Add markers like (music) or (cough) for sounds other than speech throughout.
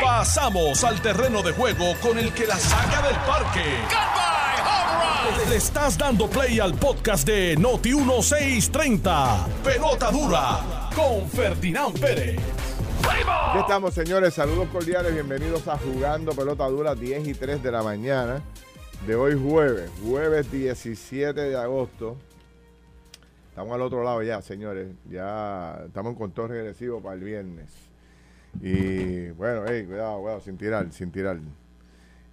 Pasamos al terreno de juego con el que la saca del parque. Le estás dando play al podcast de Noti 1630. Pelota dura con Ferdinand Pérez. Aquí estamos, señores. Saludos cordiales. Bienvenidos a Jugando Pelota Dura, 10 y 3 de la mañana de hoy jueves, jueves 17 de agosto. Estamos al otro lado ya, señores. Ya estamos en control regresivo para el viernes. Y bueno, hey, cuidado, cuidado, sin tirar, sin tirar.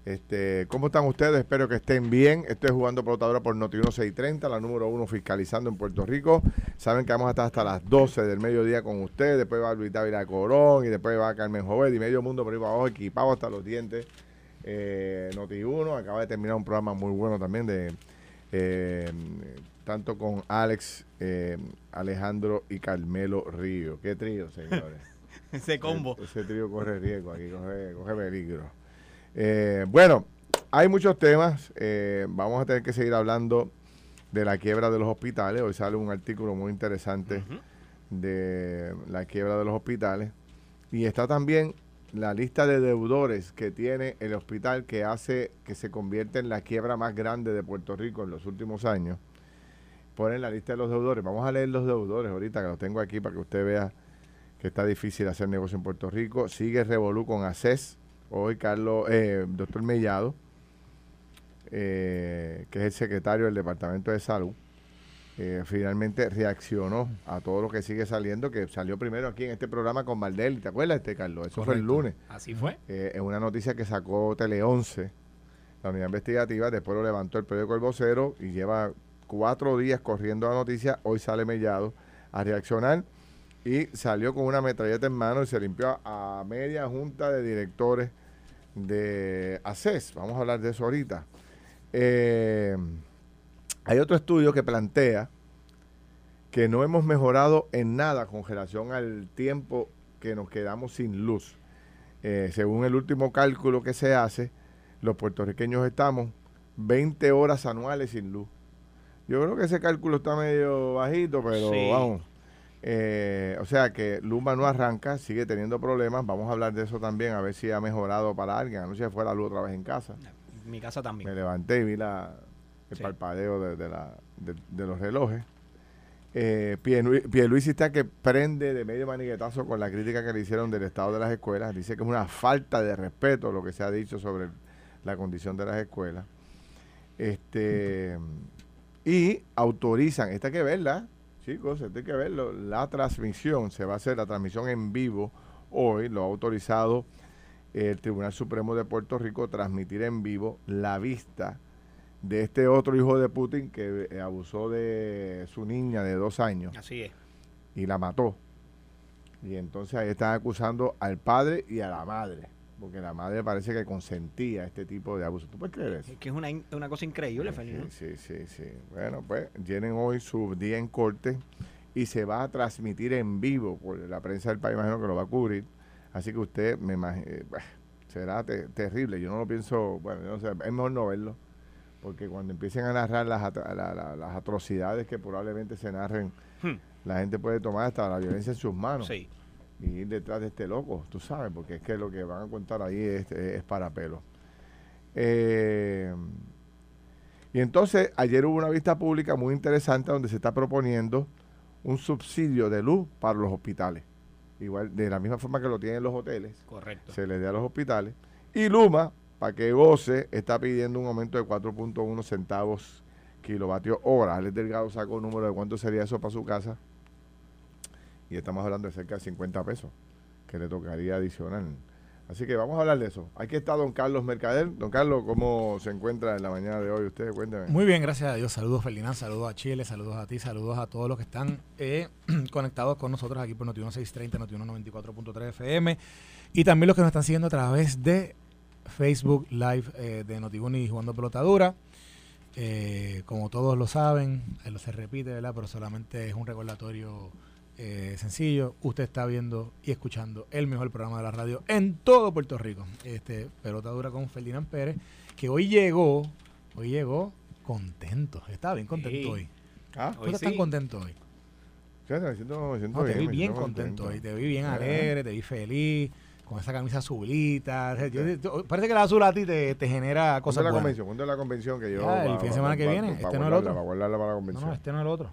Este, ¿Cómo están ustedes? Espero que estén bien. Estoy jugando pelotadora por Noti 1630, la número uno fiscalizando en Puerto Rico. Saben que vamos a hasta las 12 del mediodía con ustedes. Después va Luis David Corón y después va Carmen Jovet y medio mundo por ahí para abajo, equipado hasta los dientes. Eh, Noti 1 acaba de terminar un programa muy bueno también de eh, tanto con Alex, eh, Alejandro y Carmelo Río. Qué trío, señores. (laughs) ese combo. Ese, trío corre riesgo aquí, coge, coge peligro. Eh, bueno, hay muchos temas. Eh, vamos a tener que seguir hablando de la quiebra de los hospitales. Hoy sale un artículo muy interesante de la quiebra de los hospitales. Y está también la lista de deudores que tiene el hospital que hace que se convierta en la quiebra más grande de Puerto Rico en los últimos años. Ponen la lista de los deudores. Vamos a leer los deudores ahorita que los tengo aquí para que usted vea que está difícil hacer negocio en Puerto Rico. Sigue Revolú con ACES. Hoy Carlos, eh, doctor Mellado, eh, que es el secretario del Departamento de Salud, eh, finalmente reaccionó a todo lo que sigue saliendo, que salió primero aquí en este programa con Valdel. ¿Te acuerdas, este Carlos? Eso fue el lunes. Así fue. Eh, es una noticia que sacó Tele 11, la unidad investigativa, después lo levantó el periódico El Vocero y lleva cuatro días corriendo la noticia. Hoy sale Mellado a reaccionar y salió con una metralleta en mano y se limpió a, media junta de directores de ACES. Vamos a hablar de eso ahorita. Eh, hay otro estudio que plantea que no hemos mejorado en nada con relación al tiempo que nos quedamos sin luz. Eh, según el último cálculo que se hace, los puertorriqueños estamos 20 horas anuales sin luz. Yo creo que ese cálculo está medio bajito, pero Sí. vamos. Eh, o sea que Luma no arranca, sigue teniendo problemas. Vamos a hablar de eso también, a ver si ha mejorado para alguien. Anoche fue la luz otra vez en casa. Mi casa Me también. levanté y vi la, el Sí. parpadeo de, de la- de- de los relojes. Eh, Pierlu- Pierluisi está que prende de medio maniguetazo con la crítica que le hicieron del estado de las escuelas. Dice que es una falta de respeto lo que se ha dicho sobre el- la condición de las escuelas. Este y autorizan, esta hay que verla, chicos, hay que verlo. La transmisión, se va a hacer la transmisión en vivo hoy, lo ha autorizado el Tribunal Supremo de Puerto Rico transmitir en vivo la vista de este otro hijo de Putin que eh, abusó de su niña de dos años Así es. y la mató. Y entonces ahí están acusando al padre y a la madre, porque la madre parece que consentía este tipo de abuso. ¿Tú puedes creer eso? Es que es una, una cosa increíble, Sí, Ferdinand. sí, sí, sí. Bueno, pues tienen hoy su día en corte y se va a transmitir en vivo por la prensa del país, imagino que lo va a cubrir. Así que usted me imagino, será te- terrible. Yo no lo pienso, bueno, yo no sé, es mejor no verlo, porque cuando empiecen a narrar las, atro- la- la- las atrocidades que probablemente se narren, Hmm. la gente puede tomar hasta la violencia en sus manos Sí. Y ir detrás de este loco, tú sabes, porque es que lo que van a contar ahí es, es para pelo. Eh, y entonces, ayer hubo una vista pública muy interesante donde se está proponiendo un subsidio de luz para los hospitales. Igual, de la misma forma que lo tienen los hoteles, Correcto. se le dé a los hospitales. Y Luma, para que goce, está pidiendo un aumento de 4.1 centavos kilovatio hora. Alex Delgado sacó un número de cuánto sería eso para su casa. Y estamos hablando de cerca de 50 pesos que le tocaría adicional. Así que vamos a hablar de eso. Aquí está don Carlos Mercader. Don Carlos, ¿cómo se encuentra en la mañana de hoy? Usted, cuénteme. Muy bien, gracias a Dios. Saludos, Ferdinand. Saludos a Chile. Saludos a ti. Saludos a todos los que están eh, (clears throat) conectados con nosotros aquí por Noti 630, Noti 94.3 FM. Y también los que nos están siguiendo a través de Facebook Live eh, de Noti y Jugando Pelotadura. Eh, como todos lo saben, se repite, ¿verdad? Pero solamente es un recordatorio eh, sencillo. Usted está viendo y escuchando el mejor programa de la radio en todo Puerto Rico. Este Pelotadura con Ferdinand Pérez, que hoy llegó, hoy llegó contento. Está bien contento Sí. hoy. Ah, ¿Tú Hoy estás sí. contento hoy? fíjate, me siento, me siento No, te vi bien contento hoy. Te vi bien alegre, te vi feliz. con esa camisa azulita. Yo- parece que la azul a ti te, te genera ¿Cuándo cosas es la convención? ¿Cuándo es la convención que yo... Ya, el fin de semana que viene, este no el guardarla, otro. Para guardarla para la No, convención. no, este no es el otro.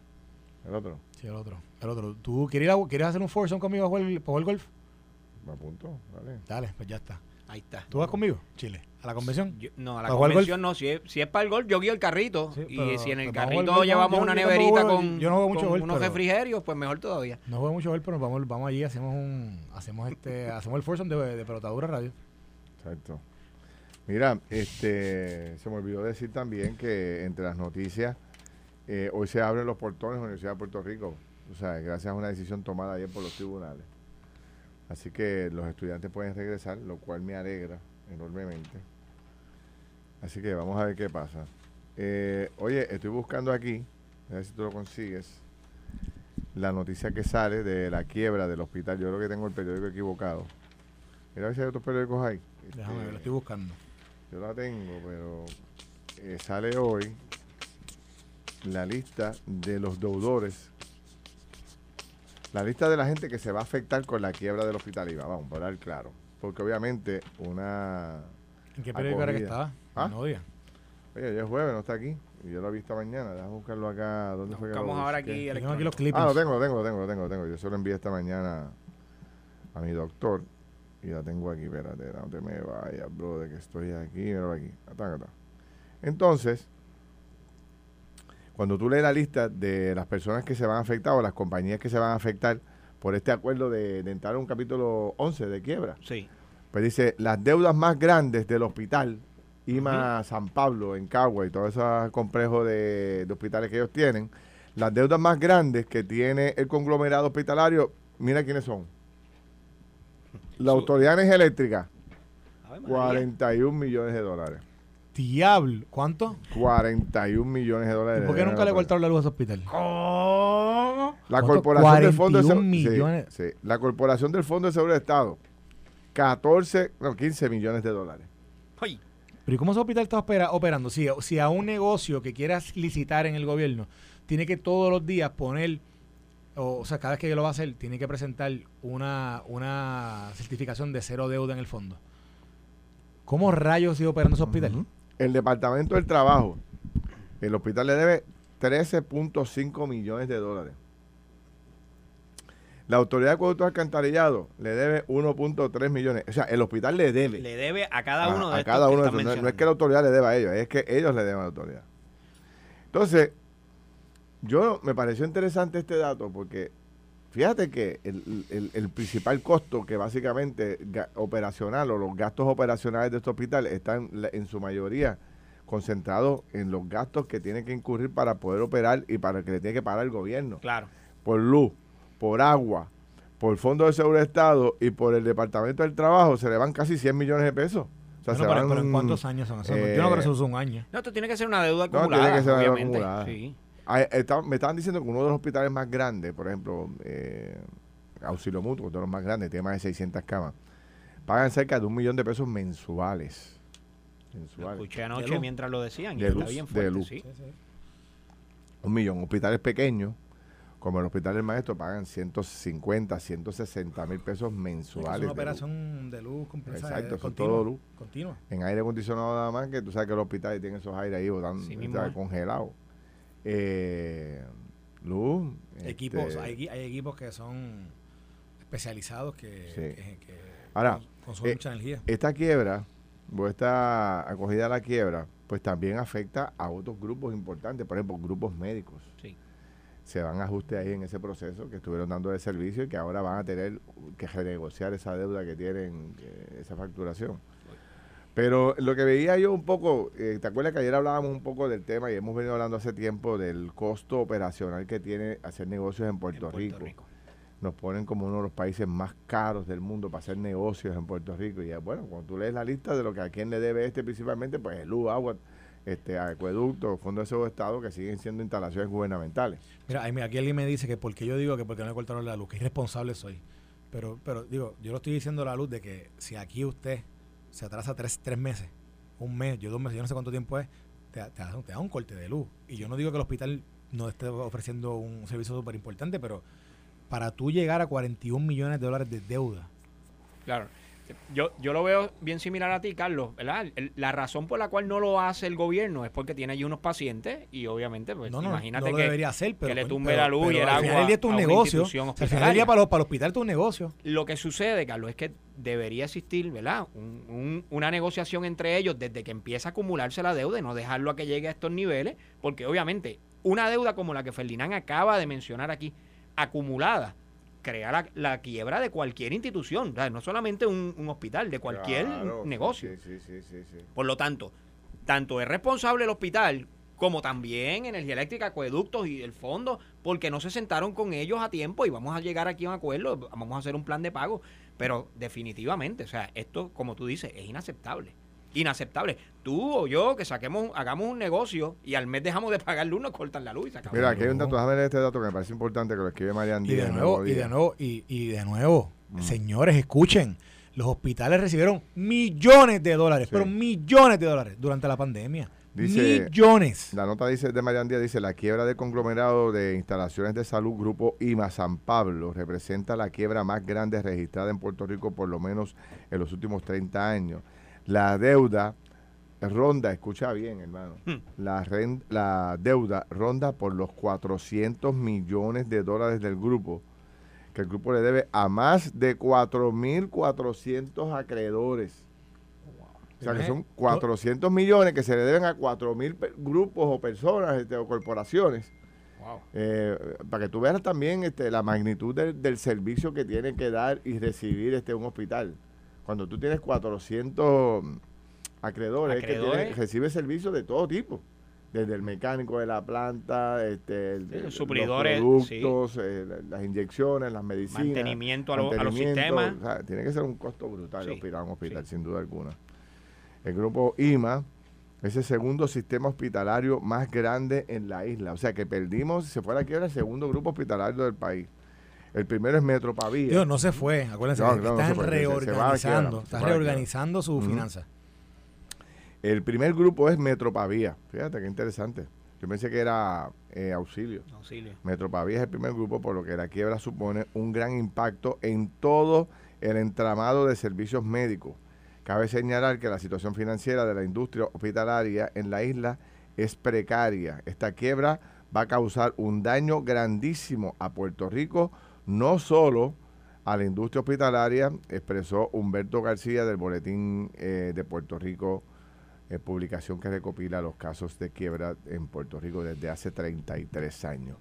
El otro. Sí, el otro. El otro. ¿Tú quieres, ir a- quieres hacer un foursome conmigo para jugar, para jugar golf? Me apunto, vale. Dale, pues ya está. Ahí está. ¿Tú vas conmigo, Chile? ¿A la convención? Yo- no, a la ¿Para jugar convención no. Si es, si es para el golf, yo guío el carrito. Sí, y pero- si en el pero vamos al carrito golf, llevamos yo- una yo tampoco neverita juego- con, yo no juego mucho con golf, unos pero- refrigerios, pues mejor todavía. No juego mucho golf, pero vamos, vamos allí, hacemos un, hacemos este, (laughs) hacemos el foursome de, de pelotadura radio. Exacto. Mira, este, se me olvidó decir también que entre las noticias, eh, hoy se abren los portones de la Universidad de Puerto Rico. O sea, gracias a una decisión tomada ayer por los tribunales. Así que los estudiantes pueden regresar, lo cual me alegra enormemente. Así que vamos a ver qué pasa. Eh, oye, estoy buscando aquí, a ver si tú lo consigues, la noticia que sale de la quiebra del hospital. Yo creo que tengo el periódico equivocado. Mira a ver si hay otros periódicos ahí. Déjame ver, Este, lo estoy buscando. yo la tengo, pero eh, sale hoy la lista de los deudores. La lista de la gente que se va a afectar con la quiebra del hospital IVA. Vamos, para dar claro. Porque obviamente una... ¿En qué periódico era que estaba? ¿Ah? Nuevo Día. Oye, ya es jueves, no está aquí. Y yo lo vi esta mañana. Déjame buscarlo acá. ¿Dónde fue que lo ahora aquí tengo aquí los clips. Ah, lo tengo, lo tengo, lo tengo, lo tengo, lo tengo. Yo se lo envié esta mañana a mi doctor y la tengo aquí. Espérate, no te me vayas, bro, de que estoy aquí. Míralo aquí. Entonces, cuando tú lees la lista de las personas que se van a afectar o las compañías que se van a afectar por este acuerdo de, de entrar a un capítulo 11 de quiebra, Sí. pues dice, las deudas más grandes del hospital, IMA San Pablo, en Cagua y todos esos complejos de, de hospitales que ellos tienen, las deudas más grandes que tiene el conglomerado hospitalario, mira quiénes son. La Autoridad María. 41 millones de dólares. Diablo. ¿Cuánto? 41 millones de dólares. ¿Y por qué nunca le cortaron la luz a ese hospital? La ¿Cuánto? corporación del Fondo de 41 Seguro millones. sí, sí. La corporación del Fondo de Seguro de Estado, 14, no, 15 millones de dólares. Ay, Pero ¿y cómo ese hospital está opera- operando? Si, si a un negocio que quieras licitar en el gobierno, tiene que todos los días poner, o, o sea, cada vez que lo va a hacer, tiene que presentar una, una certificación de cero deuda en el fondo. ¿Cómo rayos sigue operando ese hospital? El Departamento del Trabajo, el hospital le debe 13.5 millones de dólares. La Autoridad de y Alcantarillado le debe 1.3 millones. O sea, el hospital le debe le debe a cada a, uno de a estos cada que uno de estos. No, no es que la autoridad le deba a ellos, es que ellos le deben a la autoridad. Entonces, yo me pareció interesante este dato porque fíjate que el, el- el principal costo que básicamente operacional o los gastos operacionales de este hospital están en su mayoría concentrados en los gastos que tiene que incurrir para poder operar y para que le tiene que pagar el gobierno Claro. por luz, por agua, por Fondo de Seguro de Estado y por el Departamento del Trabajo, se le van casi 100 millones de pesos. O sea, Bueno, se pero, van, pero ¿en cuántos años son esos? Yo no creo que eh, eso es un año. No, esto tiene que ser una deuda No, acumulada, tiene que ser una deuda acumulada. Sí. Está- me estaban diciendo que uno de los hospitales más grandes, por ejemplo, eh, Auxilio Mutuo, de los más grandes, tiene más de 600 camas, pagan cerca de un millón de pesos mensuales. Lo Mensuales. escuché De anoche luz. mientras lo decían y De está luz, bien de fuerte, luz. sí. Un millón. Hospitales pequeños, como el Hospital del Maestro, pagan 150, 160 mil pesos Es mensuales. una de luz. operación de luz completa. Exacto, eh, con continua, todo luz. Continua. en aire acondicionado nada más, que tú sabes que los hospitales tienen esos aires ahí botando, es. congelados. Eh, luz. Equipos, este, hay, hay equipos que son especializados que, Sí. que- que Ahora, cons- consumen eh, mucha energía. Esta quiebra, o esta acogida a la quiebra, pues también afecta a otros grupos importantes, por ejemplo, grupos médicos. Sí. Se van a ajuste ahí en ese proceso que estuvieron dando de servicio y que ahora van a tener que renegociar esa deuda que tienen, eh, esa facturación. Pero lo que veía yo un poco, eh, ¿te acuerdas que ayer hablábamos un poco del tema y hemos venido hablando hace tiempo del costo operacional que tiene hacer negocios en Puerto, en Puerto Rico? Rico. Nos ponen como uno de los países más caros del mundo para hacer negocios en Puerto Rico. Y eh, bueno, cuando tú lees la lista de lo que a quién le debe este principalmente, pues el luz, agua, este acueducto, fondo de Estado, que siguen siendo instalaciones gubernamentales. Mira, aquí alguien me dice que porque yo digo que porque no le cortaron la luz, que irresponsable soy. Pero, pero digo, yo lo estoy diciendo a la luz de que si aquí usted se atrasa tres, tres meses, un mes, yo dos meses, yo no sé cuánto tiempo es, te, te te da un corte de luz. Y yo no digo que el hospital no esté ofreciendo un servicio súper importante, pero para tú llegar a 41 millones de dólares de deuda, Claro. Yo, yo lo veo bien similar a ti, Carlos, ¿verdad? El- la razón por la cual no lo hace el gobierno es porque tiene allí unos pacientes y obviamente, pues no, no, imagínate no lo que debería hacer, pero, que le coño, tumbe pero- la luz y el al final agua del día a un negocio. al final del para, los, para el hospital es un negocio. Lo que sucede, Carlos, es que debería existir, ¿verdad? Un- un- una negociación entre ellos desde que empieza a acumularse la deuda y no dejarlo a que llegue a estos niveles, porque obviamente una deuda como la que Ferdinand acaba de mencionar aquí, acumulada, crea la, la quiebra de cualquier institución, o sea, no solamente un, un hospital, de cualquier Claro, negocio. Sí, sí, sí, sí, sí. Por lo tanto, tanto es responsable el hospital como también Energía Eléctrica, Acueductos y el fondo, porque no se sentaron con ellos a tiempo y vamos a llegar aquí a un acuerdo, vamos a hacer un plan de pago. Pero definitivamente, o sea, esto, como tú dices, es inaceptable. Inaceptable. Tú o yo que saquemos, hagamos un negocio y al mes dejamos de pagar luz, nos cortan la luz y se acabó. Mira, aquí hay un dato, déjame leer este dato que me parece importante que lo escribe Marian Y Díaz. de en nuevo, y de nuevo, y, y de nuevo, Mm. señores, escuchen, los hospitales recibieron millones de dólares, Sí. pero millones de dólares durante la pandemia. Dice- millones. La nota dice de Marian Díaz dice la quiebra del conglomerado de instalaciones de salud Grupo IMA San Pablo representa la quiebra más grande registrada en Puerto Rico por lo menos en los últimos 30 años. La deuda ronda, escucha bien hermano, Hmm. la, ren- la deuda ronda por los 400 millones de dólares del grupo que el grupo le debe a más de 4.400 acreedores. O sea, que son 400 millones que se le deben a 4.000 pe- grupos o personas este, o corporaciones. Wow. Eh, para que tú veas también este, la magnitud del, del servicio que tiene que dar y recibir este un hospital. Cuando tú tienes 400 acreedores, que Acreedores. recibe servicios de todo tipo. Desde el mecánico de la planta, este, el- Sí, los productos, eh, la- las inyecciones, las medicinas. Mantenimiento a, lo- a los sistemas. o sea, tiene que ser un costo brutal Sí, hospital, un hospital, sin duda alguna. El grupo IMA es el segundo sistema hospitalario más grande en la isla. O sea que perdimos, si se fuera aquí, era el segundo grupo hospitalario del país. El primero es Metro Pavía. Digo, no se fue, acuérdense, No, que no, no están fue, reorganizando, están reorganizando sus Ujú. finanzas. El primer grupo es Metro Pavía. Fíjate qué interesante. Yo pensé que era eh, auxilio. Auxilio. Metropavía es el primer grupo, por lo que la quiebra supone un gran impacto en todo el entramado de servicios médicos. Cabe señalar que la situación financiera de la industria hospitalaria en la isla es precaria. Esta quiebra va a causar un daño grandísimo a Puerto Rico, no solo a la industria hospitalaria, expresó Humberto García del Boletín eh, de Puerto Rico, eh, publicación que recopila los casos de quiebra en Puerto Rico desde hace 33 años.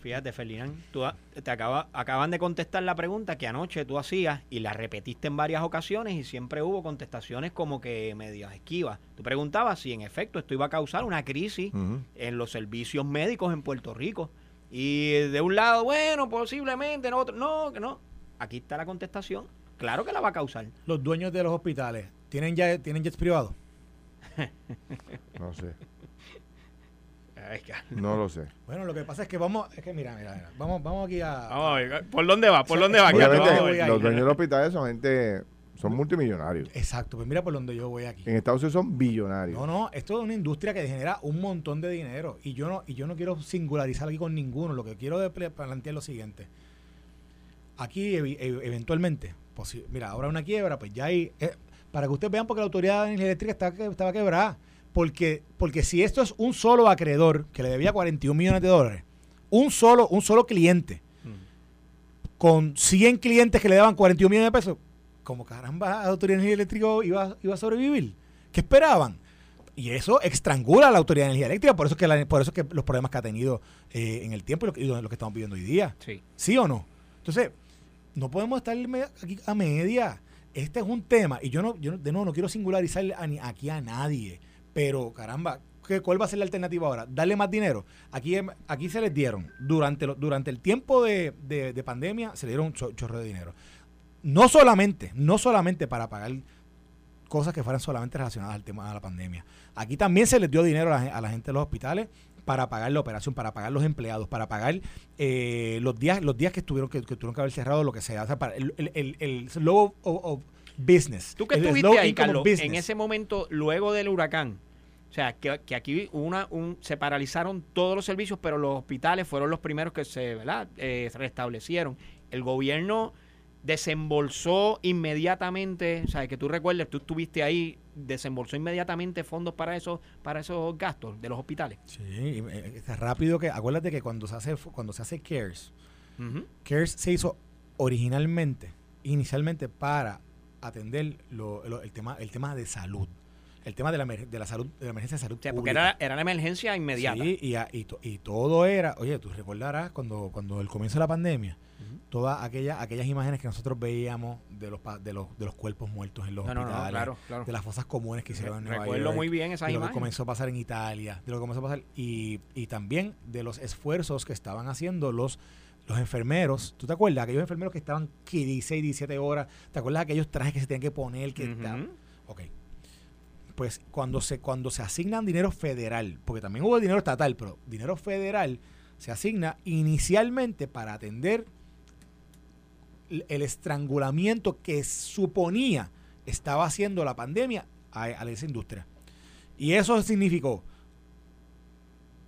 Fíjate, Ferdinand, tú ha- te acaba, acaban de contestar la pregunta que anoche tú hacías y la repetiste en varias ocasiones y siempre hubo contestaciones como que medias esquivas. Tú preguntabas si en efecto esto iba a causar una crisis en los servicios médicos en Puerto Rico. Y de un lado, bueno, posiblemente, en otro, no, que no. Aquí está la contestación. Claro que la va a causar. Los dueños de los hospitales, ¿tienen ya tienen jets privados? (laughs) No sé, no lo sé. Bueno, lo que pasa es que vamos, es que mira, mira, mira, vamos, vamos aquí a... Vamos a ver, ¿por dónde va? ¿Por dónde va? Obviamente, los dueños de los hospitales son gente, son multimillonarios. Exacto, pues mira por donde yo voy aquí. En Estados Unidos son billonarios. No, no, esto es una industria que genera un montón de dinero y yo no y yo no quiero singularizar aquí con ninguno. Lo que quiero plantear es lo siguiente. Aquí e- eventualmente, mira, ahora una quiebra, pues ya hay eh, para que ustedes vean porque la autoridad de energía eléctrica está que- estaba quebrada, porque porque si esto es un solo acreedor que le debía 41 millones de dólares, un solo un solo cliente con 100 clientes que le daban 41 millones de pesos, como caramba, la Autoridad de Energía Eléctrica iba, iba a sobrevivir. ¿Qué esperaban? Y eso estrangula a la Autoridad de Energía Eléctrica, por eso es que, la- por eso es que los problemas que ha tenido eh, en el tiempo y lo, que, y lo que estamos viviendo hoy día. Sí. ¿Sí o no? Entonces, no podemos estar aquí a media. Este es un tema, y yo no, yo no- de nuevo no quiero singularizar a ni- aquí a nadie, pero caramba, ¿qué, ¿cuál va a ser la alternativa ahora? ¿Darle más dinero? Aquí, em- aquí se les dieron, durante, lo- durante el tiempo de, de- de pandemia, se le dieron un cho- chorro de dinero. No solamente, no solamente para pagar cosas que fueran solamente relacionadas al tema de la pandemia. Aquí también se les dio dinero a la, a la gente de los hospitales para pagar la operación, para pagar los empleados, para pagar eh, los días los días que estuvieron que, que tuvieron que haber cerrado lo que sea, o sea, para el, el, el, el slow of, of business. Tú que el estuviste ahí, Carlos, en ese momento, luego del huracán, o sea, que, que aquí una, un, se paralizaron todos los servicios, pero los hospitales fueron los primeros que se ¿verdad? Eh, restablecieron. El gobierno desembolsó inmediatamente, o sea, que tú recuerdes, tú estuviste ahí, desembolsó inmediatamente fondos para esos, para esos gastos de los hospitales. Sí, eh, es rápido que, acuérdate que cuando se hace, cuando se hace CARES, CARES se hizo originalmente, inicialmente para atender el tema, el tema de salud el tema de la, de la salud, de la emergencia de salud. porque era, era la emergencia inmediata. Sí, y, y, y, todo era, oye, tú recordarás cuando, cuando el comienzo de la pandemia, todas aquellas, aquellas imágenes que nosotros veíamos de los, de los, de los cuerpos muertos en los hospitales, de las fosas comunes que hicieron en Nueva Recuerdo muy bien esa de lo que comenzó a pasar en Italia, de lo que comenzó a pasar, y, y también de los esfuerzos que estaban haciendo los los enfermeros, ¿tú te acuerdas? Aquellos enfermeros que estaban 16, 17 horas, ¿te acuerdas de aquellos trajes que se tenían que poner? Que Ok, pues cuando se, cuando se asignan dinero federal, porque también hubo dinero estatal, pero dinero federal se asigna inicialmente para atender el estrangulamiento que suponía estaba haciendo la pandemia a, esa industria. Y eso significó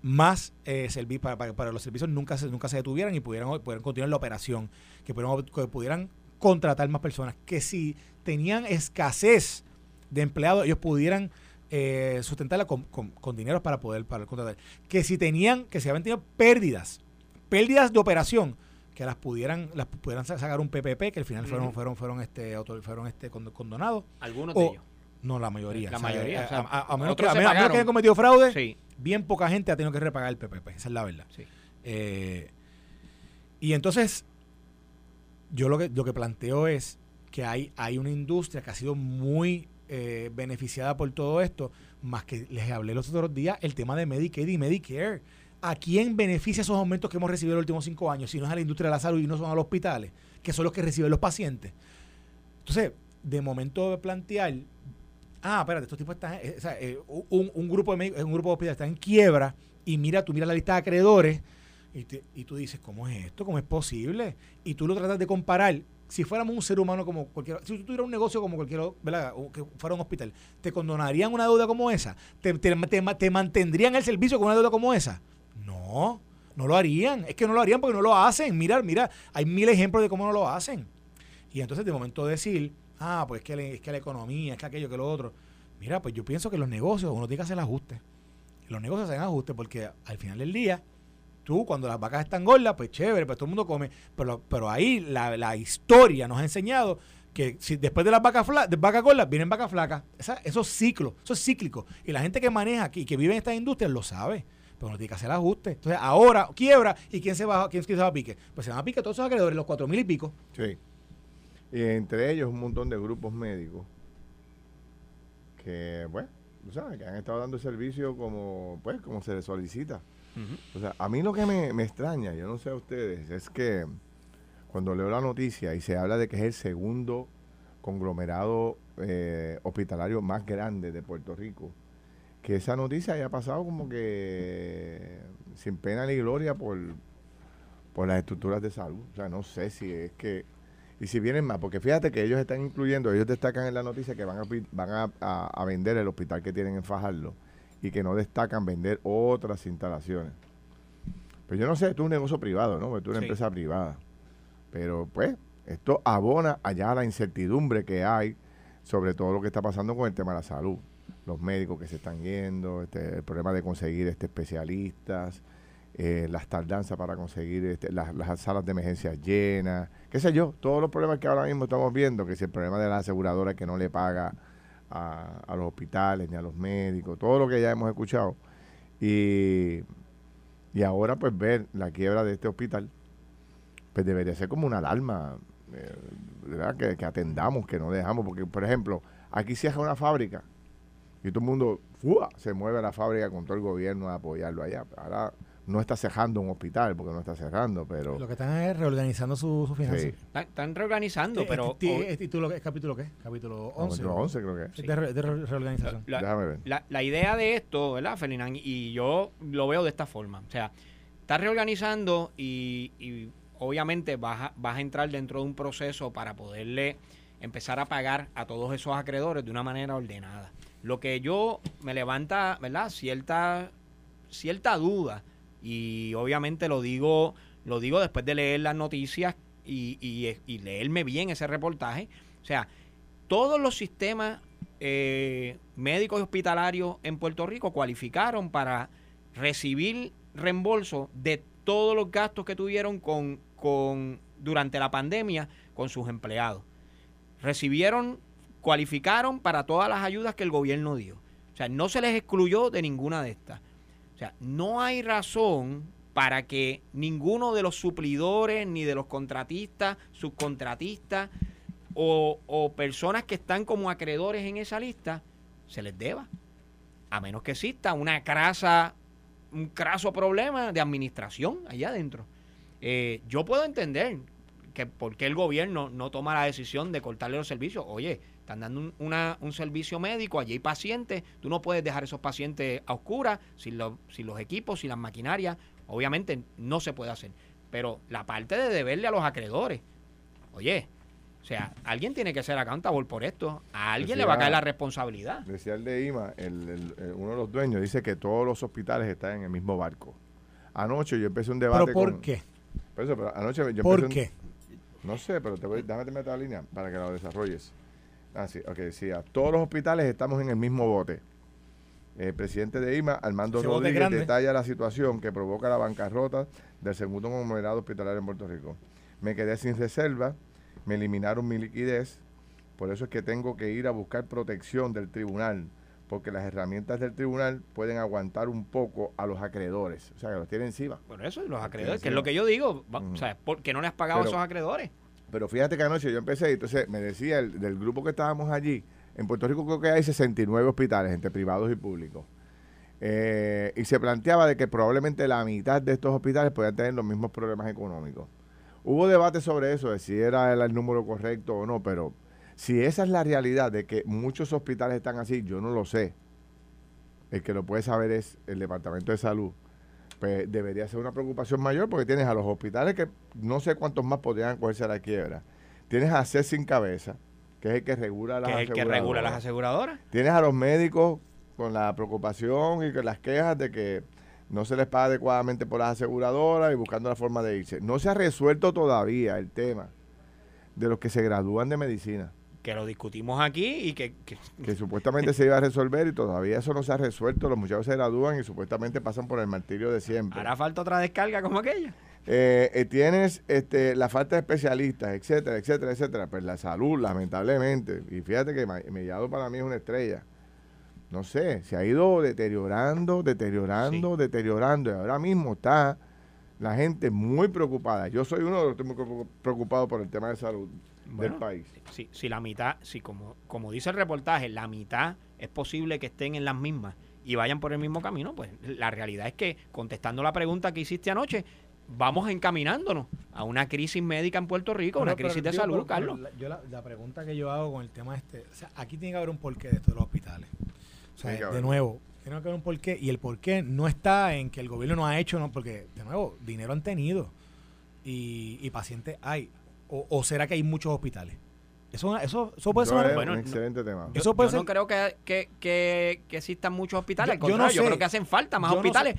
más eh, para, para, los servicios nunca se, nunca se detuvieran y pudieran, pudieran continuar la operación, que pudieran, pudieran contratar más personas, que si tenían escasez de empleados, ellos pudieran eh, sustentarla con, con, dinero para poder, para contratar. Que si tenían, que si habían tenido pérdidas, pérdidas de operación, que las pudieran, las pudieran sacar un PPP, que al final fueron, fueron, fueron este, fueron este condonados. Algunos de ellos. No, la mayoría. La mayoría. Eh, a, menos que, hayan cometido fraude, bien poca gente ha tenido que repagar el PPP. Esa es la verdad. Eh, y entonces, yo lo que, lo que planteo es que hay, hay una industria que ha sido muy eh, beneficiada por todo esto, más que les hablé los otros días, el tema de Medicaid y Medicare. ¿A quién beneficia esos aumentos que hemos recibido en los últimos cinco años? Si no es a la industria de la salud y no son a los hospitales, que son los que reciben los pacientes. Entonces, de momento de plantear, ah, espérate, estos tipos están, eh, eh, un, grupo de un grupo de hospitales está en quiebra y mira, tú miras la lista de acreedores y, tú dices, ¿cómo es esto? ¿Cómo es posible? Y tú lo tratas de comparar si fuéramos un ser humano como cualquier si tú tuvieras un negocio como cualquier ¿verdad? O que fuera un hospital, ¿te condonarían una deuda como esa? ¿Te, te, mantendrían el servicio con una deuda como esa? No, no lo harían. Es que no lo harían porque no lo hacen. Mira, mira, hay mil ejemplos de cómo no lo hacen. Y entonces de momento decir, ah, pues es que, es que la economía, es que aquello, que lo otro. Mira, pues yo pienso que los negocios uno tiene que hacer el ajuste. Los negocios hacen ajuste porque al final del día Tú, cuando las vacas están gordas, pues chévere, pues todo el mundo come. Pero, pero ahí la, la historia nos ha enseñado que si después de las vacas de vaca gordas vienen vacas flacas. Esa, eso es ciclo, eso es cíclico. Y la gente que maneja aquí, que vive en estas industrias, lo sabe. No tiene que hacer el ajuste. Entonces, ahora quiebra y ¿quién se va, quién, se va a pique? Pues se van a pique todos esos acreedores, los cuatro mil y pico. Sí. Y entre ellos un montón de grupos médicos que, bueno, ¿sabes? que han estado dando servicio como, pues, como se les solicita. O sea, a mí lo que me, extraña, yo no sé a ustedes, es que cuando leo la noticia y se habla de que es el segundo conglomerado eh, hospitalario más grande de Puerto Rico, que esa noticia haya pasado como que sin pena ni gloria por, por las estructuras de salud. O sea, no sé si es que... Y si vienen más, porque fíjate que ellos están incluyendo, ellos destacan en la noticia que van a, van a vender el hospital que tienen en Fajardo y que no destacan vender otras instalaciones. Pues yo no sé, esto es un negocio privado, ¿no? Esto es una empresa privada. Pero pues, esto abona allá la incertidumbre que hay sobre todo lo que está pasando con el tema de la salud. Los médicos que se están yendo, este, el problema de conseguir este, especialistas, eh, las tardanzas para conseguir este, las, las, salas de emergencia llenas, qué sé yo, todos los problemas que ahora mismo estamos viendo, que si el problema de la aseguradora que no le paga a, los hospitales ni a los médicos, todo lo que ya hemos escuchado. Y, y ahora pues ver la quiebra de este hospital, pues debería ser como una alarma, eh, Que, que, atendamos, que no dejamos, porque por ejemplo, aquí hace una fábrica y todo el mundo se mueve a la fábrica con todo el gobierno a apoyarlo allá. Ahora no está cerrando un hospital, porque no está cerrando, pero... Lo que están es reorganizando su, su finanzas. Están, reorganizando, eh, pero... ¿Este título, capítulo qué? Capítulo 11. Capítulo 11 creo que es. De, reorganización. La, Déjame ver. La, idea de esto, ¿verdad, Ferdinand? Y yo lo veo de esta forma. O sea, está reorganizando y, y obviamente vas a, vas a entrar dentro de un proceso para poderle empezar a pagar a todos esos acreedores de una manera ordenada. Lo que yo me levanta, ¿verdad? Cierta, cierta duda y obviamente lo digo, lo digo después de leer las noticias y, y, leerme bien ese reportaje. O sea, todos los sistemas eh, médicos y hospitalarios en Puerto Rico cualificaron para recibir reembolso de todos los gastos que tuvieron con, con durante la pandemia con sus empleados. Recibieron, cualificaron para todas las ayudas que el gobierno dio. O sea, no se les excluyó de ninguna de estas. O sea, no hay razón para que ninguno de los suplidores, ni de los contratistas, subcontratistas o, o personas que están como acreedores en esa lista se les deba. A menos que exista una crasa, un craso problema de administración allá adentro. Eh, yo puedo entender que por qué el gobierno no toma la decisión de cortarle los servicios. Oye, están dando un, una, un servicio médico, allí hay pacientes, tú no puedes dejar esos pacientes a oscuras, sin, lo, sin los equipos, sin las maquinarias, obviamente no se puede hacer. Pero la parte de deberle a los acreedores, oye, o sea, alguien tiene que ser accountable por esto, a alguien le va a caer la responsabilidad. Decía el de IMA, el, el- el- uno de los dueños, dice que todos los hospitales están en el mismo barco. Anoche yo empecé un debate ¿Pero por con- qué? Por eso, pero anoche yo ¿Por empecé qué? un- No sé, pero te voy, déjame meter la línea para que lo desarrolles. Ah, sí, ok, decía, todos los hospitales estamos en el mismo bote. El presidente de IMA, Armando Ese Rodríguez, detalla la situación que provoca la bancarrota del segundo conglomerado hospitalario en Puerto Rico. Me quedé sin reserva, me eliminaron mi liquidez, por eso es que tengo que ir a buscar protección del tribunal, porque las herramientas del tribunal pueden aguantar un poco a los acreedores, o sea, que los tienen encima. Por eso, los acreedores, que es lo que yo digo, va- o sea, ¿por qué no le has pagado Pero- a esos acreedores? Pero fíjate que anoche yo empecé, y entonces me decía el, del grupo que estábamos allí, en Puerto Rico creo que hay 69 hospitales, entre privados y públicos. Eh, y se planteaba de que probablemente la mitad de estos hospitales podían tener los mismos problemas económicos. Hubo debate sobre eso, de si era el, el número correcto o no, pero si esa es la realidad de que muchos hospitales están así, yo no lo sé. El que lo puede saber es el Departamento de Salud. Pues debería ser una preocupación mayor porque tienes a los hospitales que no sé cuántos más podrían cogerse a la quiebra. Tienes a CES sin cabeza, que es el que regula las Que es el que regula las aseguradoras. aseguradoras. Tienes a los médicos con la preocupación y con las quejas de que no se les paga adecuadamente por las aseguradoras y buscando la forma de irse. No se ha resuelto todavía el tema de los que se gradúan de medicina, Que lo discutimos aquí y que, que- que supuestamente se iba a resolver y todavía eso no se ha resuelto. Los muchachos se gradúan y supuestamente pasan por el martirio de siempre. hará falta otra descarga como aquella. Eh, eh, tienes este, la falta de especialistas, etcétera, etcétera, etcétera. Pues la salud, lamentablemente, y fíjate que Mellado para mí es una estrella. No sé, se ha ido deteriorando, deteriorando, deteriorando. Y ahora mismo está la gente muy preocupada. Yo soy uno de los que estoy muy preocupado por el tema de salud del país. Si, si la mitad, si como, como dice el reportaje, la mitad es posible que estén en las mismas y vayan por el mismo camino, pues la realidad es que, contestando la pregunta que hiciste anoche, vamos encaminándonos a una crisis médica en Puerto Rico, una Bueno, crisis pero de digo, salud, pero- Carlos. La, yo la, la pregunta que yo hago con el tema este, o sea, aquí tiene que haber un porqué de esto de los hospitales. O sea, de nuevo, tiene que haber un porqué y el porqué no está en que el gobierno no ha hecho, no, porque de nuevo, dinero han tenido y, y pacientes hay. O, o será que hay muchos hospitales? Eso, eso, eso puede ser No, bueno, un no- excelente tema. Yo, Eso puede yo no ser- creo que, que, que, que existan muchos hospitales, Yo- al yo no contrario, yo, sé. creo que hacen falta más Yo no hospitales.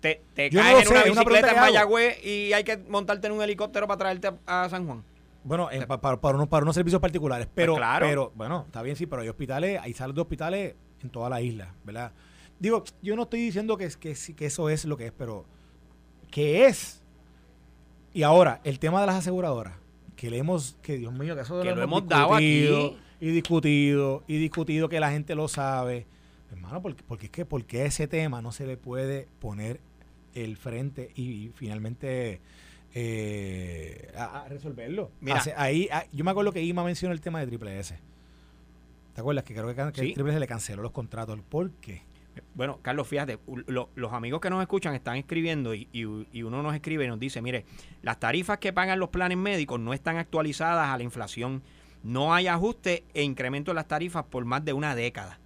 te te no caes en una sé, es una bicicleta en. Mayagüez y hay que montarte en un helicóptero para traerte a, a San Juan. Bueno, en- pa- para, para, unos, para unos servicios particulares. Pero, Pues claro. pero, bueno, está bien, sí, pero hay hospitales, hay salas de hospitales en toda la isla, ¿verdad? Digo, yo no estoy diciendo que, que, sí- que eso es lo que es, pero ¿qué es? Y ahora, el tema de las aseguradoras, que le hemos, que Dios mío, que eso Que lo lo hemos dado aquí. Y discutido, y discutido que la gente lo sabe. Hermano, porque, porque es que, porque ese tema no se le puede poner el frente y, finalmente eh, a, a resolverlo. Mira. Hace- ahí, ah, yo me acuerdo que Ima mencionó el tema de Triple S. ¿Te acuerdas? Que creo que, que Sí. Triple S le canceló los contratos. ¿Por qué? Bueno, Carlos, fíjate, lo- los amigos que nos escuchan están escribiendo y, y- y uno nos escribe y nos dice, mire, las tarifas que pagan los planes médicos no están actualizadas a la inflación, no hay ajuste e incremento en las tarifas por más de una década.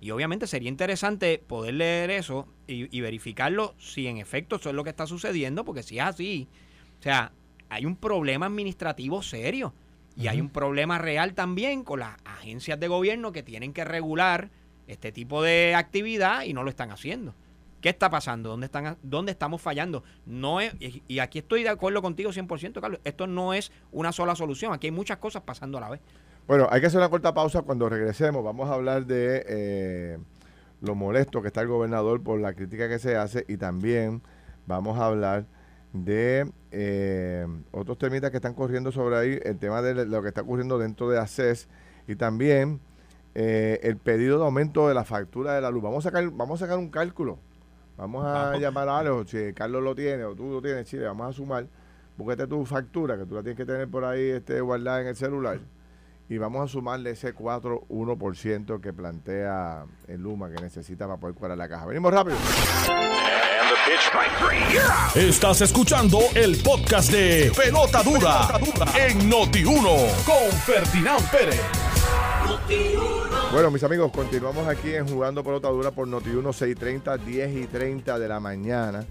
Y obviamente sería interesante poder leer eso y, y verificarlo si en efecto eso es lo que está sucediendo, porque si es así, o sea, hay un problema administrativo serio y hay un problema real también con las agencias de gobierno que tienen que regular este tipo de actividad y no lo están haciendo. ¿Qué está pasando? ¿Dónde, están, dónde estamos fallando? No es, y aquí estoy de acuerdo contigo 100%, Carlos. Esto no es una sola solución. Aquí hay muchas cosas pasando a la vez. Bueno, hay que hacer una corta pausa. Cuando regresemos, vamos a hablar de eh, lo molesto que está el gobernador por la crítica que se hace y también vamos a hablar de eh, otros temitas que están corriendo sobre ahí, el tema de lo que está ocurriendo dentro de ACES y también eh, el pedido de aumento de la factura de la luz. Vamos a sacar, vamos a sacar un cálculo Vamos a llamar a Alejo, si Carlos lo tiene o tú lo tienes, Chile, vamos a sumar. Búsquete tu factura, que tú la tienes que tener por ahí este, guardada en el celular. Y vamos a sumarle ese 4-1% que plantea el Luma que necesita para poder cuadrar la caja. Venimos rápido. Estás escuchando el podcast de Pelota Dura, en Noti1 con Ferdinand Pérez. Bueno, mis amigos, continuamos aquí en Jugando Pelota Dura por Noti1 630, 10 y 30 de la mañana.